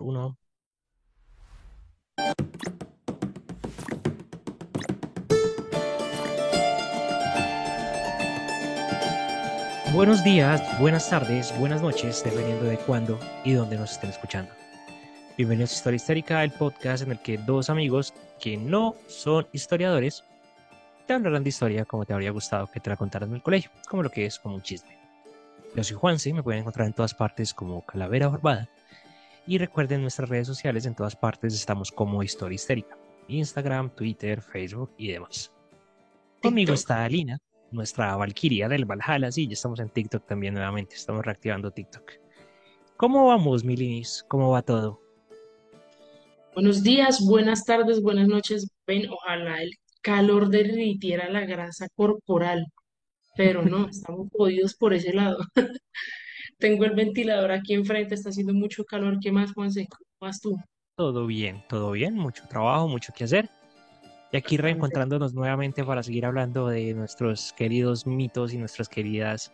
uno. Buenos días, buenas tardes, buenas noches, dependiendo de cuándo y dónde nos estén escuchando. Bienvenidos a Historia Histórica, el podcast en el que dos amigos que no son historiadores te hablarán de historia como te habría gustado que te la contaran en el colegio, como lo que es como un chisme. Yo soy Juanse, me pueden encontrar en todas partes como Calavera Barbada. Y recuerden nuestras redes sociales, en todas partes estamos como Historia Histérica. Instagram, Twitter, Facebook y demás. Conmigo está Alina, nuestra Valkyria del Valhalla. Sí, ya estamos en TikTok también nuevamente, estamos reactivando TikTok. ¿Cómo vamos, Milinis? ¿Cómo va todo? Buenos días, buenas tardes, buenas noches. Ven, ojalá el calor derritiera la grasa corporal, pero no, estamos jodidos por ese lado. Tengo el ventilador aquí enfrente, está haciendo mucho calor. ¿Qué más, Juanse? ¿Cómo vas tú? Todo bien, todo bien, mucho trabajo, mucho que hacer. Y aquí reencontrándonos nuevamente para seguir hablando de nuestros queridos mitos y nuestras queridas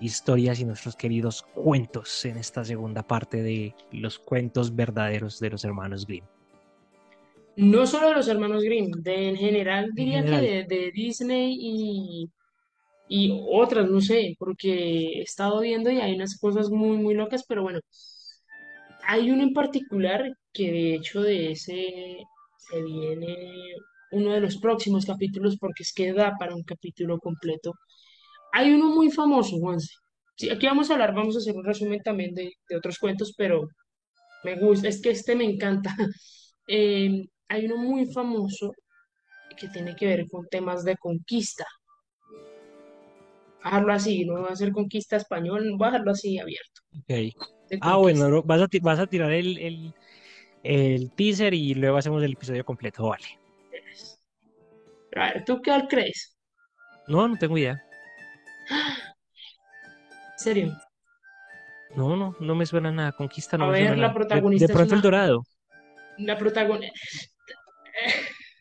historias y nuestros queridos cuentos en esta segunda parte de los cuentos verdaderos de los hermanos Grimm. No solo de los hermanos Grimm, de en general En diría que de Disney y, y otras, no sé, porque he estado viendo y hay unas cosas muy, muy locas, pero bueno, hay uno en particular que de hecho de ese se viene uno de los próximos capítulos porque es que da para un capítulo completo. Hay uno muy famoso, Juanse. Aquí vamos a hablar, vamos a hacer un resumen también de, de otros cuentos, pero me gusta, es que este me encanta. Eh, hay uno muy famoso que tiene que ver con temas de conquista. Dejarlo así, no va a ser conquista español, voy a dejarlo así abierto, ok. de Ah, bueno, vas a, ti- vas a tirar el, el, el teaser y luego hacemos el episodio completo, vale. A ver, ¿tú qué crees? No, no tengo idea. ¿En serio? No, no, no me suena nada. Conquista no A me suena ver, la nada. De, de protagonista es pronto el Dorado. la protagonista,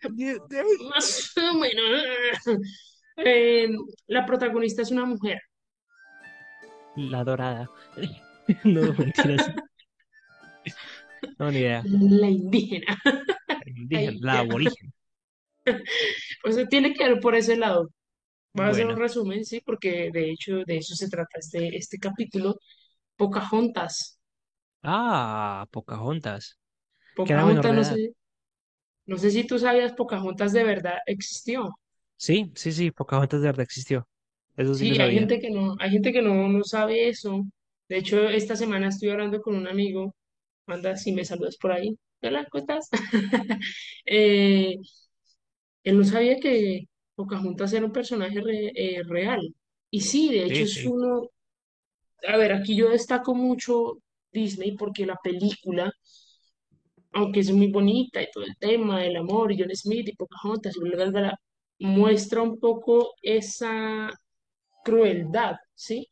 más o menos. Eh, la protagonista es una mujer. La Dorada. No. No, ni idea. La indígena. El indígena, la aborigen. Pues tiene que ver por ese lado. Voy a hacer un resumen, sí, porque de hecho de eso se trata este, este capítulo. Pocahontas. Ah, Pocahontas. Pocahontas, no sé, no sé si tú sabías, Pocahontas de verdad existió. Sí, sí, sí, Pocahontas de verdad existió. Eso sí Sí, hay sabía. gente que no, hay gente que no, no sabe eso. De hecho, esta semana estoy hablando con un amigo. Manda si me saludas por ahí. Hola, ¿cómo estás? Eh, él no sabía que Pocahontas era un personaje re- eh, real. Y sí, de hecho Sí, es sí. uno, a ver, aquí yo destaco mucho Disney porque la película, aunque es muy bonita y todo el tema del amor, y John Smith y Pocahontas, y bla, bla, muestra un poco esa crueldad, ¿sí?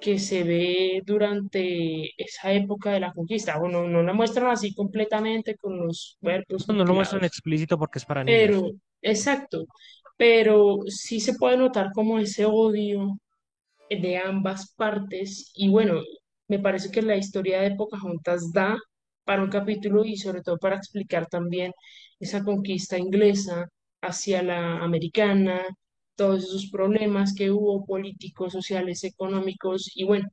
que se ve durante esa época de la conquista. Bueno, no la muestran así completamente con los cuerpos No, no lo muestran explícito porque es para niños. pero, exacto, pero sí se puede notar como ese odio de ambas partes y bueno, me parece que la historia de Pocahontas da para un capítulo y sobre todo para explicar también esa conquista inglesa hacia la americana, todos esos problemas que hubo políticos, sociales, económicos y bueno,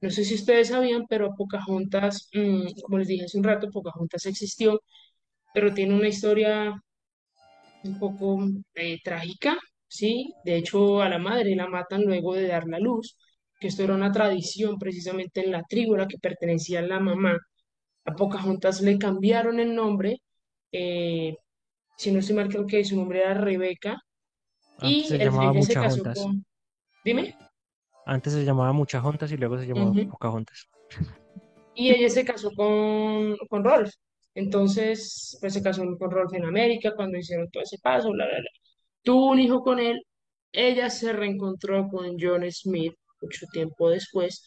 no sé si ustedes sabían, pero Pocahontas, mm, como les dije hace un rato, Pocahontas existió, pero tiene una historia un poco eh, trágica, ¿sí? De hecho, a la madre la matan luego de dar la luz, que esto era una tradición precisamente en la tribu a la que pertenecía la mamá. A Pocahontas le cambiaron el nombre, eh, si no estoy mal, creo que su nombre era Rebeca, Antes y se el- llamaba se casó Muchahontas. con, dime, Antes se llamaba Muchahontas y luego se llamó Ujú. Pocahontas. Y ella se casó con, con Rolf. Entonces, pues se casó con Rolf en América cuando hicieron todo ese paso, bla, bla, bla. Tuvo un hijo con él, ella se reencontró con John Smith mucho tiempo después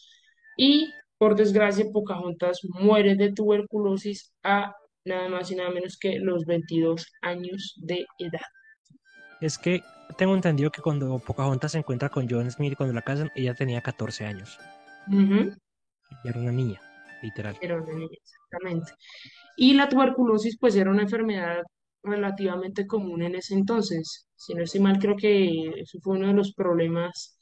y por desgracia Pocahontas muere de tuberculosis a nada más y nada menos que los 22 años de edad. Es que tengo entendido que cuando Pocahontas se encuentra con John Smith cuando la casan, ella tenía 14 años. Ujú. Y era una niña. literal. Era una niña, exactamente. Y la tuberculosis, pues, era una enfermedad relativamente común en ese entonces. Si no estoy mal, creo que eso fue uno de los problemas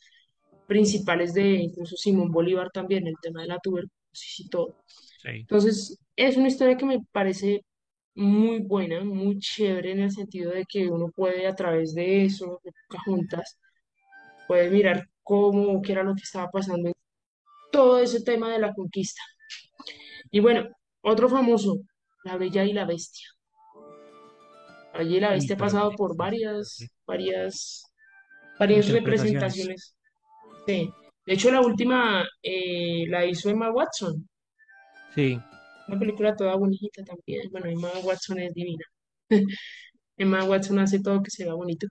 principales de incluso Simón Bolívar también, el tema de la tuberculosis y todo. Sí. Entonces, es una historia que me parece muy buena, muy chévere en el sentido de que uno puede a través de eso, de juntas, puede mirar cómo, qué era lo que estaba pasando en todo ese tema de la conquista. Y bueno, otro famoso, La Bella y la Bestia. La Bella y la Bestia ha pasado por varias, varias, varias representaciones. Sí. De hecho, la última eh, la hizo Emma Watson, Sí, una película toda bonita también. Bueno, Emma Watson es divina. Emma Watson hace todo que se vea bonito.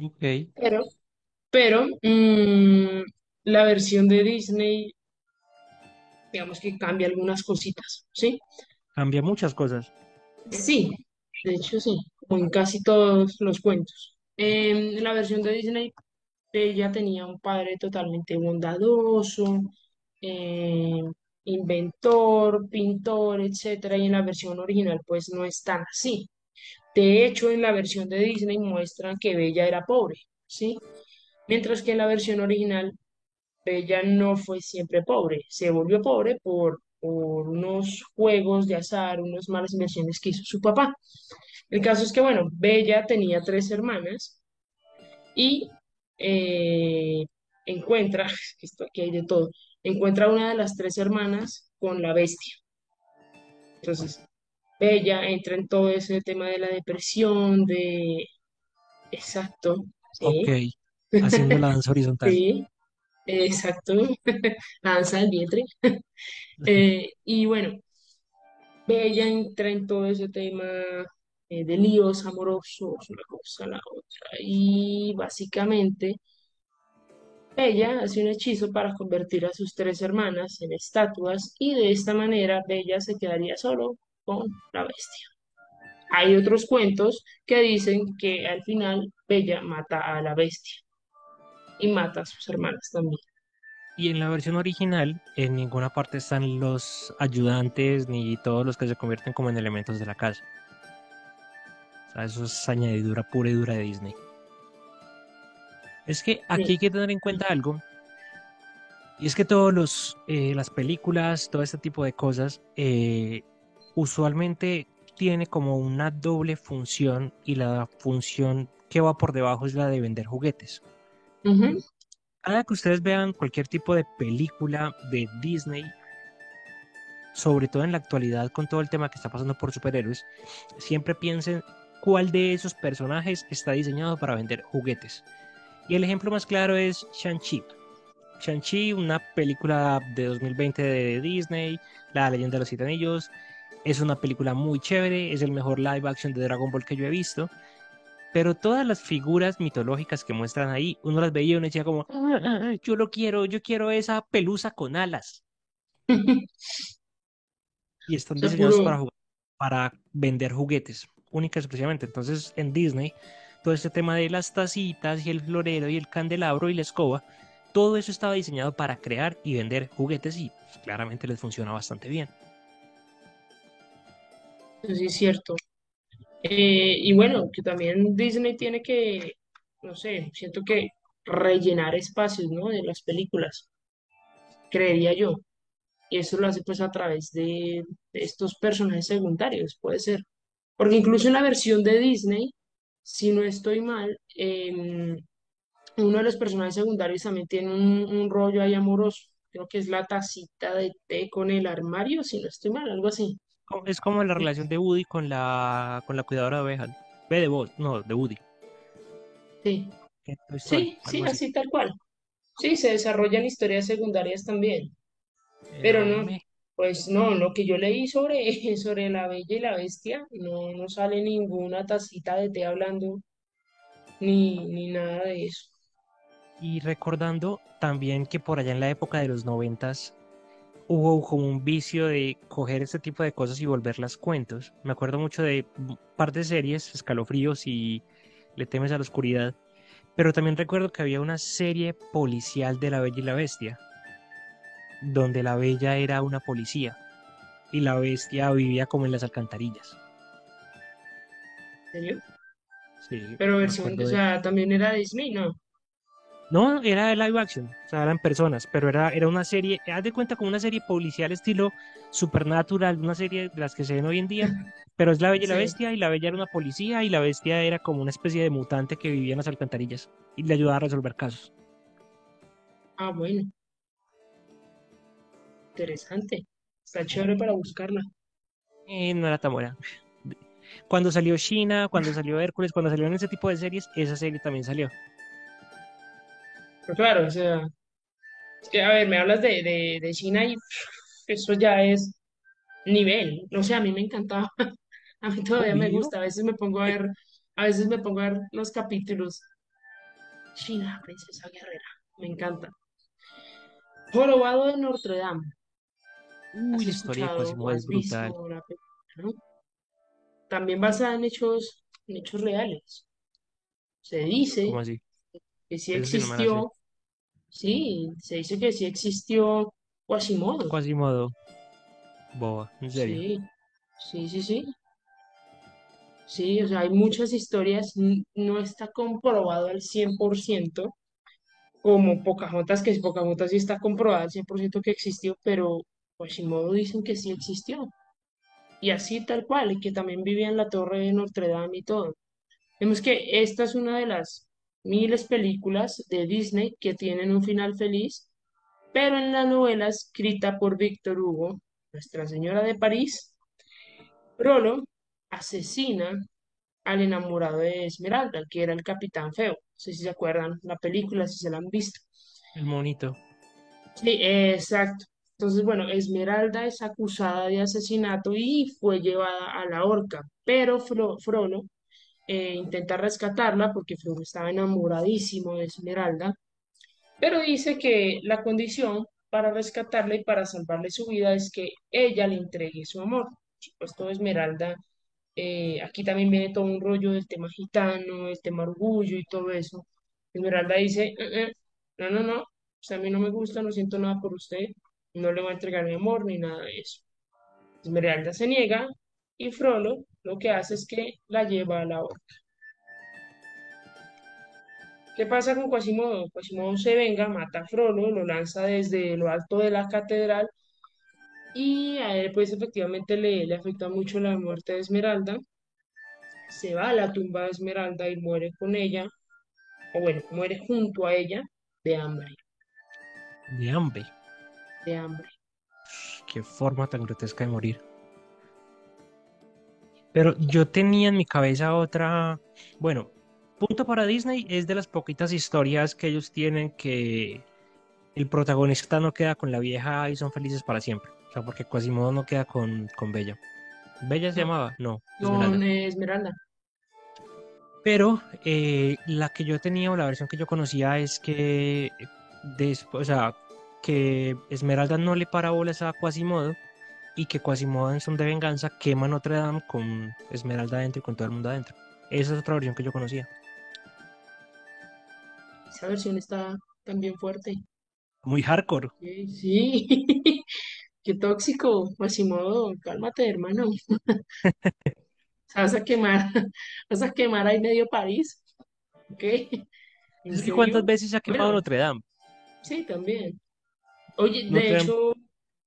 ok. Pero, pero mm, la versión de Disney, digamos que cambia algunas cositas, ¿sí? Cambia muchas cosas. Sí, de hecho sí, como en casi todos los cuentos. En la versión de Disney, ella tenía un padre totalmente bondadoso, eh, inventor, pintor, etcétera, y en la versión original pues no es tan así. De hecho, en la versión de Disney muestran que Bella era pobre, ¿sí? Mientras que en la versión original Bella no fue siempre pobre, se volvió pobre por, por unos juegos de azar, unas malas inversiones que hizo su papá. El caso es que, bueno, Bella tenía tres hermanas y eh, encuentra, esto aquí hay de todo, encuentra una de las tres hermanas con la bestia. Entonces, Bella entra en todo ese tema de la depresión, de... Exacto, Ok. Haciendo la danza horizontal. sí, exacto, la danza del vientre. Eh, y bueno, Bella entra en todo ese tema eh, de líos amorosos, una cosa, la otra. Y básicamente, Bella hace un hechizo para convertir a sus tres hermanas en estatuas y de esta manera Bella se quedaría solo con la bestia. Hay otros cuentos que dicen que al final Bella mata a la bestia y mata a sus hermanas también. Y en la versión original, en ninguna parte están los ayudantes ni todos los que se convierten como en elementos de la casa. O sea, eso es añadidura pura y dura de Disney. Es que aquí Sí. hay que tener en cuenta algo, y es que todos los eh, las películas, todo este tipo de cosas, eh, usualmente tiene como una doble función, y la función que va por debajo es la de vender juguetes. Ujú. Cada que ustedes vean cualquier tipo de película de Disney, sobre todo en la actualidad con todo el tema que está pasando por superhéroes, siempre piensen cuál de esos personajes está diseñado para vender juguetes. Y el ejemplo más claro es Shang-Chi. Shang-Chi, una película de 2020 de Disney, La leyenda de los siete anillos, es una película muy chévere, es el mejor live action de Dragon Ball que yo he visto. Pero todas las figuras mitológicas que muestran ahí, uno las veía y uno decía como, "Ah, ah, ah, yo lo quiero, yo quiero esa pelusa con alas. Y están diseñados para, jugar- para vender juguetes, única y exclusivamente. Entonces, en Disney, todo este tema de las tacitas y el florero y el candelabro y la escoba, todo eso estaba diseñado para crear y vender juguetes y pues, claramente les funciona bastante bien. eso sí es cierto. Eh, y bueno, que también Disney tiene que, no sé, siento que rellenar espacios, ¿no? De las películas, creería yo. Y eso lo hace pues a través de, estos personajes secundarios, puede ser. Porque incluso en la versión de Disney, si no estoy mal, em, uno de los personajes secundarios también tiene un, un rollo ahí amoroso. Creo que es la tacita de té con el armario, si no estoy mal, algo así. Es como la relación de Woody con la, con la cuidadora de ovejas. Ve de vos, no, de Woody. Sí, sí, sí, así. así tal cual. Sí, se desarrollan historias secundarias también. Pero no, me, pues no, lo que yo leí sobre, sobre la Bella y la Bestia, no, no sale ninguna tacita de té hablando, ni, ni nada de eso. Y recordando también que por allá en la época de los noventas hubo como un vicio de coger este tipo de cosas y volverlas cuentos. Me acuerdo mucho de un par de series, Escalofríos y Le temes a la oscuridad. Pero también recuerdo que había una serie policial de La Bella y la Bestia. Donde la bella era una policía y la bestia vivía como en las alcantarillas. ¿En serio? Sí, Pero versión, acuerdo o de... sea, también era Disney, ¿no? No, era de live action, o sea, eran personas, pero era, era una serie, haz de cuenta como una serie policial estilo Supernatural, una serie de las que se ven hoy en día, pero es la Bella y la. Bestia, y la Bella era una policía, y la Bestia era como una especie de mutante que vivía en las alcantarillas y le ayudaba a resolver casos. Ah, bueno, interesante. Está chévere para buscarla. Eh, no era tan buena. Cuando salió China, cuando salió Hércules, cuando salieron ese tipo de series, esa serie también salió. Pero claro, o sea, es que, a ver, me hablas de, de, de China y eso ya es nivel. No sé, a mí me encantaba. A mí todavía me gusta. A veces me pongo a ver, a veces me pongo a ver los capítulos. China, princesa guerrera. Me encanta. Jorobado de Notre Dame. Uy, ¿Has la historia de escuchado o Quasimodo es brutal. la película, no? También basada en hechos, en hechos reales. Se ¿Cómo dice así? que sí Eso existió, sí, se dice que sí existió Quasimodo. Quasimodo, boba, en serio. Sí, sí, sí, sí. Sí, o sea, hay muchas historias, no está comprobado al 100%, como Pocahontas, que Pocahontas sí está comprobado al 100% que existió, pero Quasimodo dicen que sí existió. Y así tal cual, y que también vivía en la Torre de Notre Dame y todo. Vemos que esta es una de las miles películas de Disney que tienen un final feliz, pero en la novela escrita por Víctor Hugo, Nuestra Señora de París, Frollo asesina al enamorado de Esmeralda, que era el Capitán Feo. No sé si se acuerdan la película, si se la han visto. El monito. Sí, exacto. Entonces, bueno, Esmeralda es acusada de asesinato y fue llevada a la horca, pero Fro- eh, intenta rescatarla porque Frollo estaba enamoradísimo de Esmeralda, pero dice que la condición para rescatarla y para salvarle su vida es que ella le entregue su amor. Supuesto, Esmeralda, eh, aquí también viene todo un rollo del tema gitano, el tema orgullo y todo eso. Esmeralda dice, "Eh, eh, no, no, no, o sea, a mí no me gusta, no siento nada por usted, no le voy a entregar mi amor ni nada de eso. Esmeralda se niega y Frollo lo que hace es que la lleva a la horca. ¿Qué pasa con Quasimodo? Quasimodo se venga, mata a Frollo, lo lanza desde lo alto de la catedral y a él pues efectivamente le, le afecta mucho la muerte de Esmeralda. Se va a la tumba de Esmeralda y muere con ella, o bueno, muere junto a ella de hambre, De hambre. De hambre. Qué forma tan grotesca de morir. Pero yo tenía en mi cabeza otra. Bueno, punto para Disney es de las poquitas historias que ellos tienen que el protagonista no queda con la vieja y son felices para siempre. O sea, porque Quasimodo no queda con, con Bella. ¿Bella se No, llamaba? No, con Esmeralda. Esmeralda. Pero eh, la que yo tenía o la versión que yo conocía es que después, o sea, que Esmeralda no le para bolas a Quasimodo y que Quasimodo en son de venganza quema Notre Dame con Esmeralda adentro y con todo el mundo adentro. Esa es otra versión que yo conocía. Esa versión está también fuerte. Muy hardcore. Sí, sí. Qué tóxico, Quasimodo, cálmate, hermano. ¿Vas a quemar, vas a quemar ahí medio París? ¿Qué? ¿En Es que cuántas veces se ha quemado Bueno, Notre Dame. sí, también. Oye, de hecho,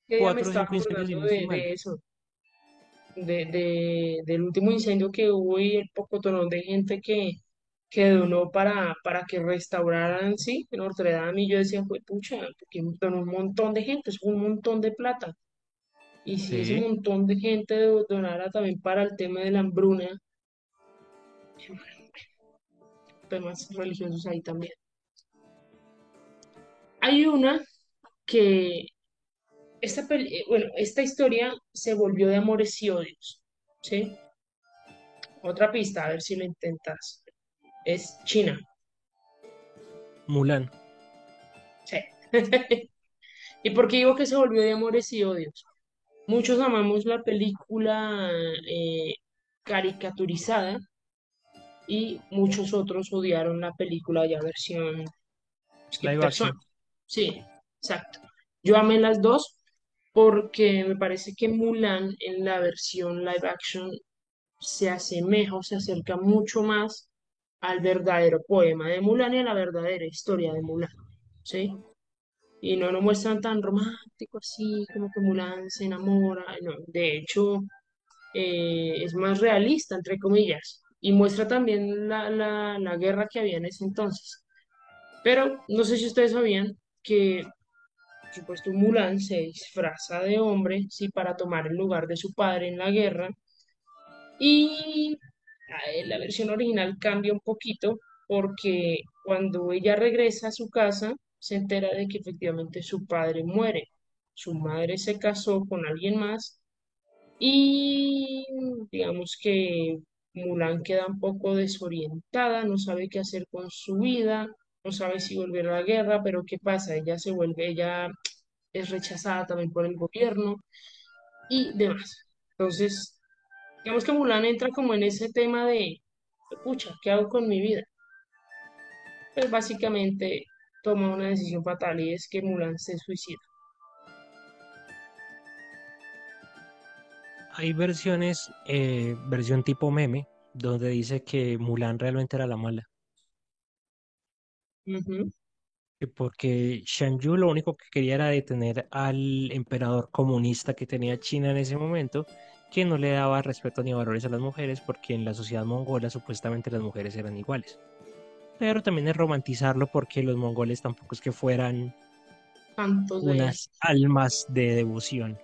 ella me cuatro o estaba acordando de, eso, de, de- del último incendio que hubo y el pocotonón de gente que, que donó para, para que restauraran, sí, Notre Dame. Y yo decía, fue pucha, porque donó un montón de gente, es un montón de plata. Y si ese Sí. montón de gente do- donara también para el tema de la hambruna, temas religiosos ahí también. Hay una que, esta, eh, bueno, esta historia se volvió de amores y odios, ¿sí? Otra pista, a ver si lo intentas. Es China, Mulan. sí. ¿Y por qué digo que se volvió de amores y odios? Muchos amamos la película eh, caricaturizada y muchos otros odiaron la película ya versión Live action. Sí, exacto. Yo amé las dos porque me parece que Mulan en la versión live action se asemeja o se acerca mucho más al verdadero poema de Mulan y a la verdadera historia de Mulan, ¿sí? Y no lo muestran tan romántico así, como que Mulan se enamora, no, de hecho eh, es más realista, entre comillas, y muestra también la, la, la guerra que había en ese entonces. Pero no sé si ustedes sabían que, supuesto, Mulan se disfraza de hombre, para tomar el lugar de su padre en la guerra, y eh, la versión original cambia un poquito porque cuando ella regresa a su casa, se entera de que efectivamente su padre muere. Su madre se casó con alguien más y digamos que Mulan queda un poco desorientada, no sabe qué hacer con su vida, no sabe si volver a la guerra, pero ¿qué pasa? Ella se vuelve, ella es rechazada también por el gobierno y demás. Entonces, digamos que Mulan entra como en ese tema de, pucha, ¿qué hago con mi vida? Pues básicamente toma una decisión fatal y es que Mulan se suicida. Hay versiones, eh, versión tipo meme, donde dice que Mulan realmente era la mala. Ujú. que Porque Shan Yu lo único que quería era detener al emperador comunista que tenía China en ese momento, que no le daba respeto ni valores a las mujeres, porque en la sociedad mongola supuestamente las mujeres eran iguales. Pero también es romantizarlo porque los mongoles tampoco es que fueran Tantos de unas almas de devoción.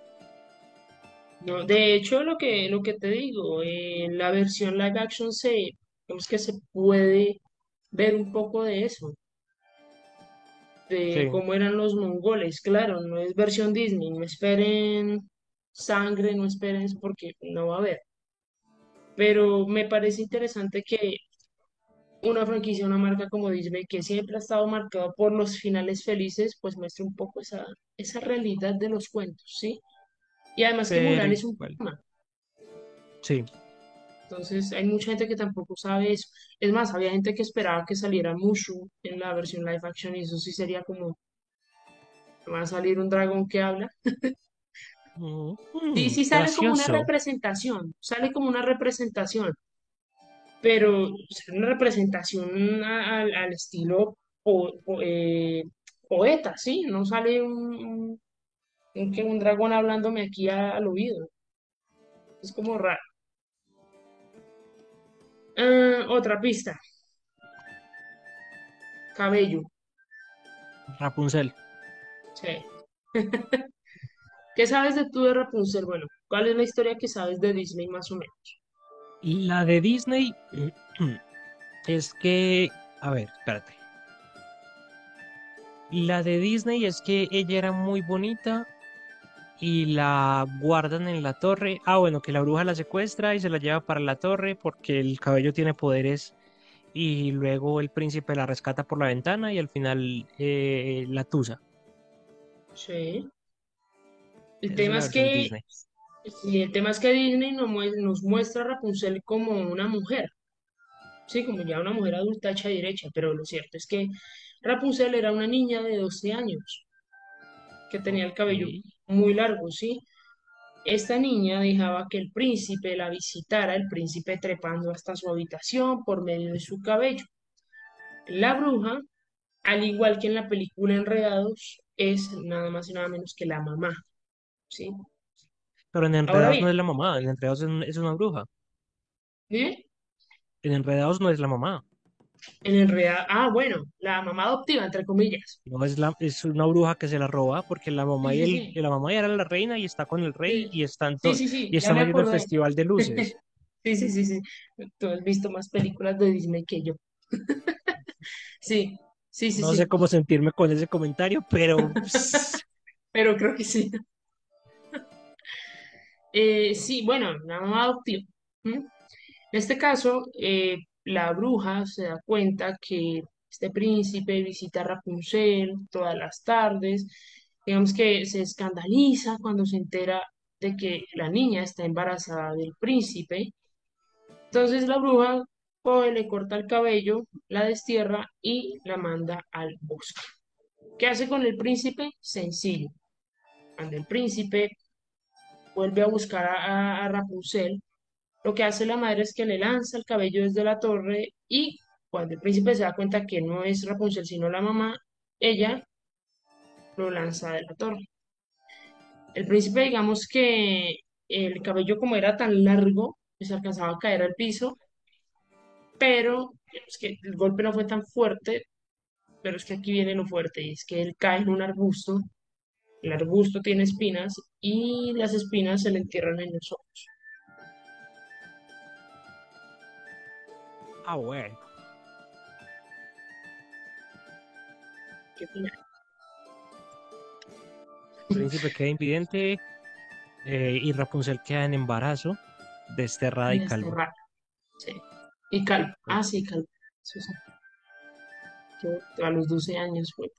No, de hecho, lo que, lo que te digo, en la versión live action se, digamos que se puede ver un poco de eso, de Sí, cómo eran los mongoles. Claro, no es versión Disney, no esperen sangre, no esperen eso porque no va a haber. Pero me parece interesante que una franquicia, una marca como Disney, que siempre ha estado marcada por los finales felices, pues muestre un poco esa, esa realidad de los cuentos, ¿sí? Y además que pero Mulan es un poema. Sí, Entonces, hay mucha gente que tampoco sabe eso. Es más, había gente que esperaba que saliera Mushu en la versión live action y eso sí sería como, va a salir un dragón que habla. Mm, Sí, mm, sí sale como una representación, sale como una representación, pero sea, una representación al al estilo po- po- eh, poeta, ¿sí? No sale un, un, un que un dragón hablándome aquí a- al oído. Es como raro. Otra pista, cabello. Rapunzel. Sí. ¿Qué sabes de tú de Rapunzel? Bueno, ¿cuál es la historia que sabes de Disney más o menos? La de Disney es que, a ver, espérate. La de Disney es que ella era muy bonita y la guardan en la torre. Ah, bueno, que la bruja la secuestra y se la lleva para la torre porque el cabello tiene poderes y luego el príncipe la rescata por la ventana y al final eh, la tusa. Sí. El es tema es que, sí, el tema es que Disney nos, mue- nos muestra a Rapunzel como una mujer, sí, como ya una mujer adulta hecha y derecha, pero lo cierto es que Rapunzel era una niña de 12 años que tenía el cabello muy largo, sí. Esta niña dejaba que el príncipe la visitara, el príncipe trepando hasta su habitación por medio de su cabello. La bruja al igual que en la película Enredados, es nada más y nada menos que la mamá, ¿sí? Pero en Enredados bien, no es la mamá, en Enredados es una bruja. ¿eh? En Enredados no es la mamá. En Enredados, ah, bueno, la mamá adoptiva, entre comillas. No es la, es una bruja que se la roba porque la Sí, mamá y el, sí, la mamá ya era la reina y está con el rey sí, y están sí, to- sí, sí, y están haciendo el festival de luces. Sí, sí, sí, sí. Tú has visto más películas de Disney que yo. Sí, sí, sí, No sé cómo sentirme con ese comentario, pero Pero creo que sí. Eh, sí, bueno, la mamá adoptiva. En este caso, eh, la bruja se da cuenta que este príncipe visita a Rapunzel todas las tardes. Digamos que se escandaliza cuando se entera de que la niña está embarazada del príncipe. Entonces la bruja le corta el cabello, la destierra y la manda al bosque. ¿Qué hace con el príncipe? Sencillo. Cuando el príncipe vuelve a buscar a Rapunzel, lo que hace la madre es que le lanza el cabello desde la torre y cuando el príncipe se da cuenta que no es Rapunzel sino la mamá, ella lo lanza de la torre. El príncipe, digamos que el cabello como era tan largo, pues alcanzaba a caer al piso, pero es que el golpe no fue tan fuerte, pero es que aquí viene lo fuerte, y es que él cae en un arbusto, el arbusto tiene espinas y las espinas se le entierran en los ojos. Ah, bueno. ¿Qué príncipe queda invidente eh, y Rapunzel queda en embarazo, desterrada y calva. Desterrada. Sí. Y calvo. Ah, sí, calvo. Sí. Que a los 12 años fue.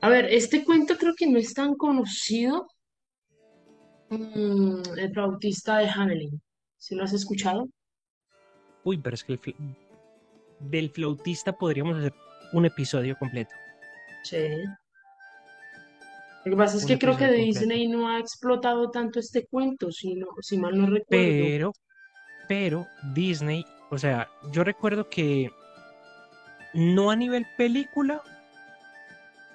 A ver, este cuento creo que no es tan conocido. Mm, el flautista de Hamelin. ¿Sí lo has escuchado? Uy, pero es que el fl- del flautista podríamos hacer un episodio completo. Sí. Lo que pasa es Un que creo que completo. Disney no ha explotado tanto este cuento, si, no, si mal no recuerdo. Pero, pero Disney, o sea, yo recuerdo que no a nivel película,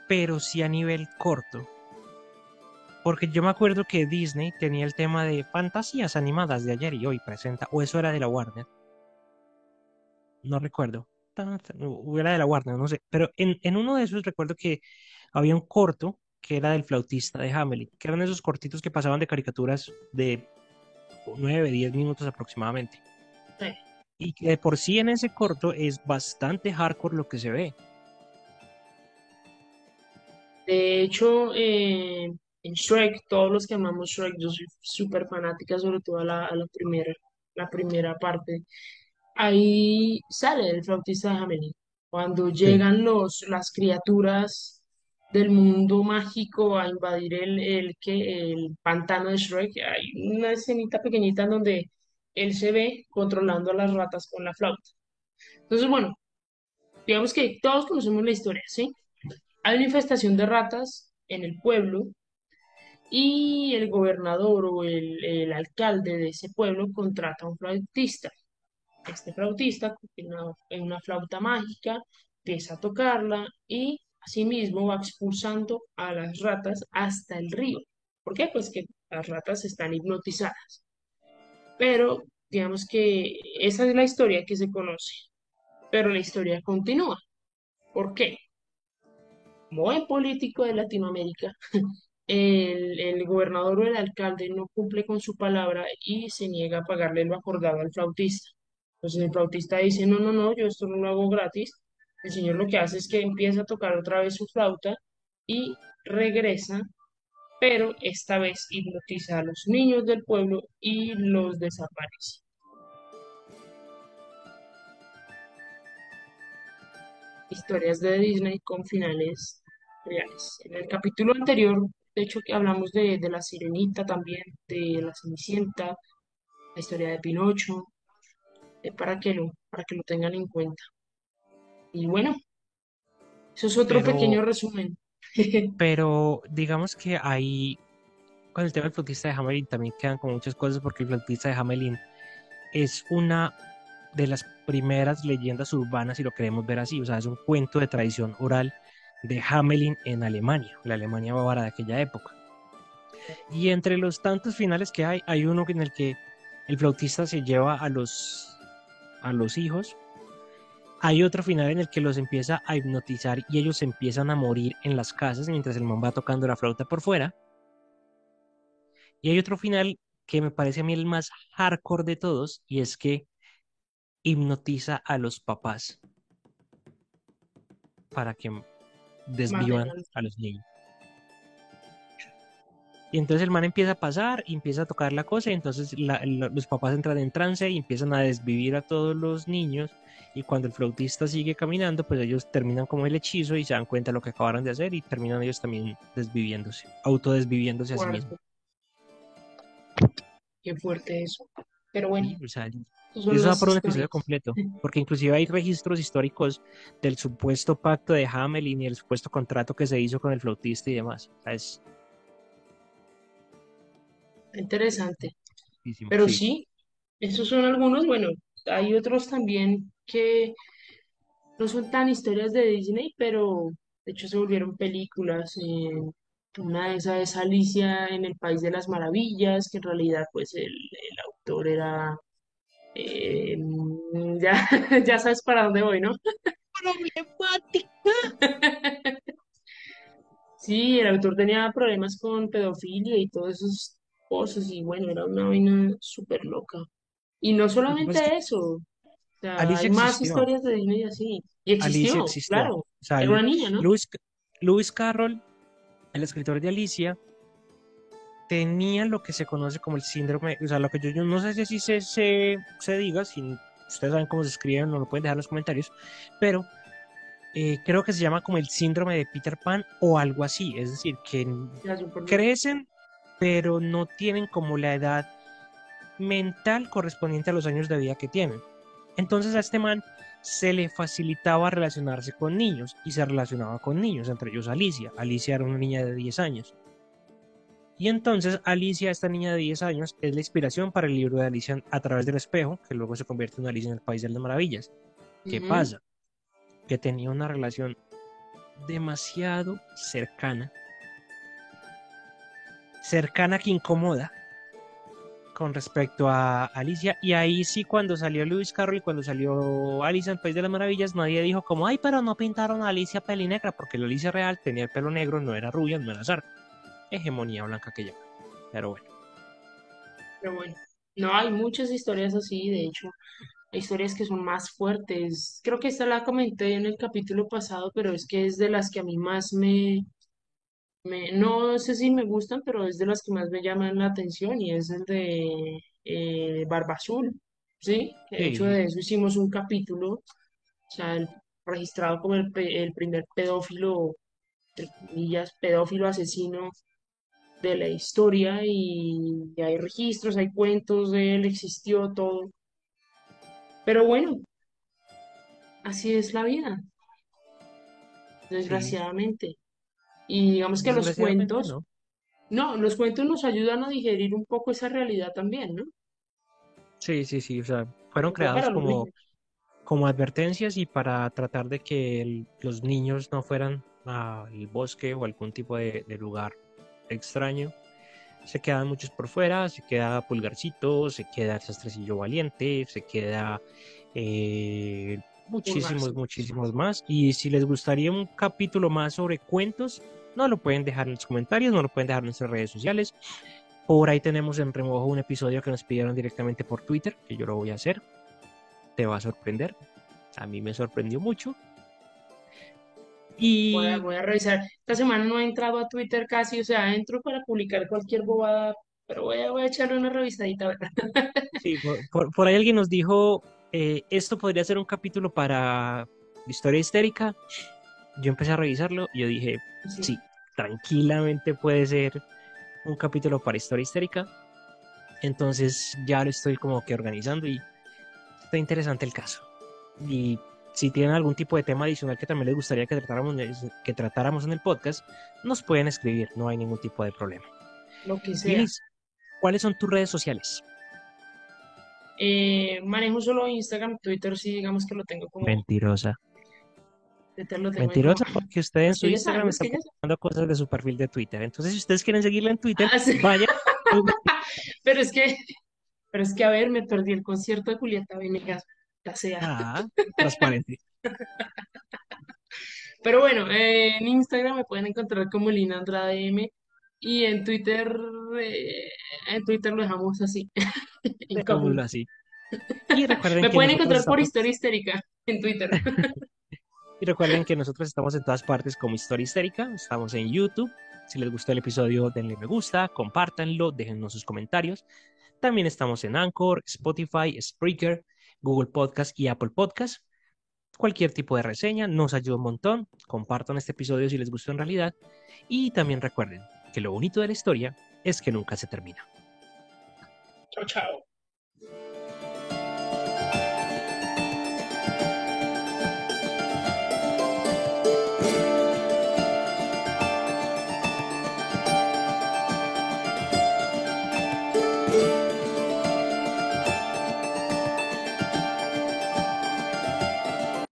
pero sí a nivel corto. Porque yo me acuerdo que Disney tenía el tema de fantasías animadas de ayer y hoy presenta, o eso era de la Warner. No recuerdo. Tan- tan- O era de la Warner, no sé. Pero en, en uno de esos recuerdo que había un corto que era del flautista de Hamelin, que eran esos cortitos que pasaban de caricaturas de 9, 10 minutos aproximadamente. Sí. Y que de por sí en ese corto es bastante hardcore lo que se ve. De hecho, eh, en Shrek, todos los que amamos Shrek, yo soy súper fanática, sobre todo a la, a la primera, la primera parte. Ahí sale el flautista de Hamelin. Cuando Sí. llegan los, las criaturas del mundo mágico a invadir el, el, que, el pantano de Shrek, hay una escenita pequeñita en donde él se ve controlando a las ratas con la flauta. Entonces, bueno, digamos que todos conocemos la historia, ¿sí? Hay una infestación de ratas en el pueblo y el gobernador o el, el alcalde de ese pueblo contrata a un flautista. Este flautista una, una flauta mágica, empieza a tocarla y asimismo va expulsando a las ratas hasta el río. ¿Por qué? Pues que las ratas están hipnotizadas. Pero digamos que esa es la historia que se conoce. Pero la historia continúa. ¿Por qué? Como buen político de Latinoamérica, el, el gobernador o el alcalde no cumple con su palabra y se niega a pagarle lo acordado al flautista. Entonces el flautista dice, no, no, no, yo esto no lo hago gratis. El señor lo que hace es que empieza a tocar otra vez su flauta y regresa, pero esta vez hipnotiza a los niños del pueblo y los desaparece. Historias de Disney con finales reales. En el capítulo anterior, de hecho, que hablamos de, de la Sirenita también, de la Cenicienta, la historia de Pinocho, eh, para que lo, para que lo tengan en cuenta. Y bueno, eso es otro Pero, pequeño resumen. pero digamos que ahí, con el tema del flautista de Hamelin, también quedan como muchas cosas porque el flautista de Hamelin es una de las primeras leyendas urbanas, si lo queremos ver así. O sea, es un cuento de tradición oral de Hamelin en Alemania, la Alemania bávara de aquella época. Y entre los tantos finales que hay, hay uno en el que el flautista se lleva a los, a los hijos. Hay otro final en el que los empieza a hipnotizar y ellos empiezan a morir en las casas mientras el man va tocando la flauta por fuera. Y hay otro final que me parece a mí el más hardcore de todos y es que hipnotiza a los papás para que desvivan a los niños. Y entonces el man empieza a pasar y empieza a tocar la cosa y entonces la- la- los papás entran en trance y empiezan a desvivir a todos los niños y cuando el flautista sigue caminando pues ellos terminan como el hechizo y se dan cuenta de lo que acabaron de hacer y terminan ellos también desviviéndose, autodesviviéndose a sí mismos. Qué fuerte eso. Pero bueno. Sí, o sea, eso da por un episodio completo, porque inclusive hay registros históricos del supuesto pacto de Hamelin y el supuesto contrato que se hizo con el flautista y demás. O sea, es Interesante. muchísimo, Pero sí. sí, esos son algunos. Bueno, hay otros también que no son tan historias de Disney, pero de hecho se volvieron películas. eh, una de esas es Alicia en el País de las Maravillas, que en realidad pues el, el autor era... eh, ya, ya sabes para dónde voy, ¿no? Problemática. Sí, el autor tenía problemas con pedofilia y todas esas cosas, y bueno, era una vaina súper loca. Y no solamente eso, o sea, hay Alicia más existió, historias de Disney así. Y Alicia existió, existió. O claro. sea, Era una niña, ¿no? Lewis, Lewis Carroll, el escritor de Alicia, tenía lo que se conoce como el síndrome, o sea, lo que yo, yo no sé si se, se, se diga, si ustedes saben cómo se escribe, no lo pueden dejar en los comentarios, pero eh, creo que se llama como el síndrome de Peter Pan o algo así, es decir, que crecen, pero no tienen como la edad mental correspondiente a los años de vida que tienen. Entonces a este man se le facilitaba relacionarse con niños y se relacionaba con niños, entre ellos Alicia. Alicia era una niña de 10 años. Y entonces Alicia, esta niña de 10 años, es la inspiración para el libro de Alicia a través del espejo, que luego se convierte en Alicia en el País de las Maravillas. ¿Qué pasa? Que tenía una relación demasiado cercana, cercana que incomoda con respecto a Alicia. Y ahí sí, cuando salió Lewis Carroll y cuando salió Alicia en País de las Maravillas, nadie dijo como, ay, pero no pintaron a Alicia pelinegra, porque la Alicia real tenía el pelo negro, no era rubia, no era azar. Hegemonía blanca que llama. Pero bueno, Pero bueno, no, hay muchas historias así, de hecho, hay historias que son más fuertes. Creo que esta la comenté en el capítulo pasado, pero es que es de las que a mí más me, me, no sé si me gustan, pero es de las que más me llaman la atención y es el de eh, Barba Azul, ¿sí? De hecho, sí, de eso hicimos un capítulo, o sea, el- registrado como el, pe- el primer pedófilo, entre comillas, pedófilo asesino de la historia y hay registros, hay cuentos de él, existió todo. Pero bueno, así es la vida, sí, desgraciadamente. Y digamos que los cuentos, no. no, los cuentos nos ayudan a digerir un poco esa realidad también, ¿no? Sí, sí, sí, o sea, fueron creados como, como advertencias y para tratar de que el- los niños no fueran al bosque o algún tipo de, de lugar extraño. Se quedan muchos por fuera, se queda Pulgarcito, se queda el Sastrecillo Valiente, se queda eh, muchísimos, muchísimos más. Y si les gustaría un capítulo más sobre cuentos, no lo pueden dejar en los comentarios, no lo pueden dejar en nuestras redes sociales. Por ahí tenemos en remojo un episodio que nos pidieron directamente por Twitter, que yo lo voy a hacer. Te va a sorprender. A mí me sorprendió mucho. Y Voy a, voy a revisar. Esta semana no he entrado a Twitter casi, o sea, entro para publicar cualquier bobada, pero voy a, voy a echarle una revisadita, a ver. sí, por, por- por ahí alguien nos dijo, eh, esto podría ser un capítulo para historia histérica. Yo empecé a revisarlo y yo dije, Sí. sí, tranquilamente puede ser un capítulo para historia histérica. Entonces ya lo estoy como que organizando y está interesante el caso. Y si tienen algún tipo de tema adicional que también les gustaría que tratáramos, que tratáramos en el podcast, nos pueden escribir, no hay ningún tipo de problema. Lo que sea. Liz, ¿cuáles son tus redes sociales? Eh, manejo solo Instagram, Twitter sí, digamos que lo tengo como, Mentirosa. Tengo Mentirosa como, porque usted en su Instagram está ya publicando cosas de su perfil de Twitter. Entonces, si ustedes quieren seguirla en Twitter, Ah, sí. vayan. Pero es que, pero es que, a ver, me perdí el concierto de Julieta Venegas, sea. Ah, transparente. Pero bueno, eh, en Instagram me pueden encontrar como Lina Andrade M y en Twitter, eh, en Twitter lo dejamos así, Dejámoslo así. Y recuerden Me que pueden encontrar por Historia Histérica en Twitter. y recuerden que nosotros estamos en todas partes como Historia Histérica. Estamos en YouTube. Si les gustó el episodio, denle me gusta, compártanlo, déjennos sus comentarios. También estamos en Anchor, Spotify, Spreaker, Google Podcast y Apple Podcast. Cualquier tipo de reseña nos ayuda un montón. Compartan este episodio si les gustó en realidad. Y también recuerden que lo bonito de la historia es que nunca se termina. Chao, chao.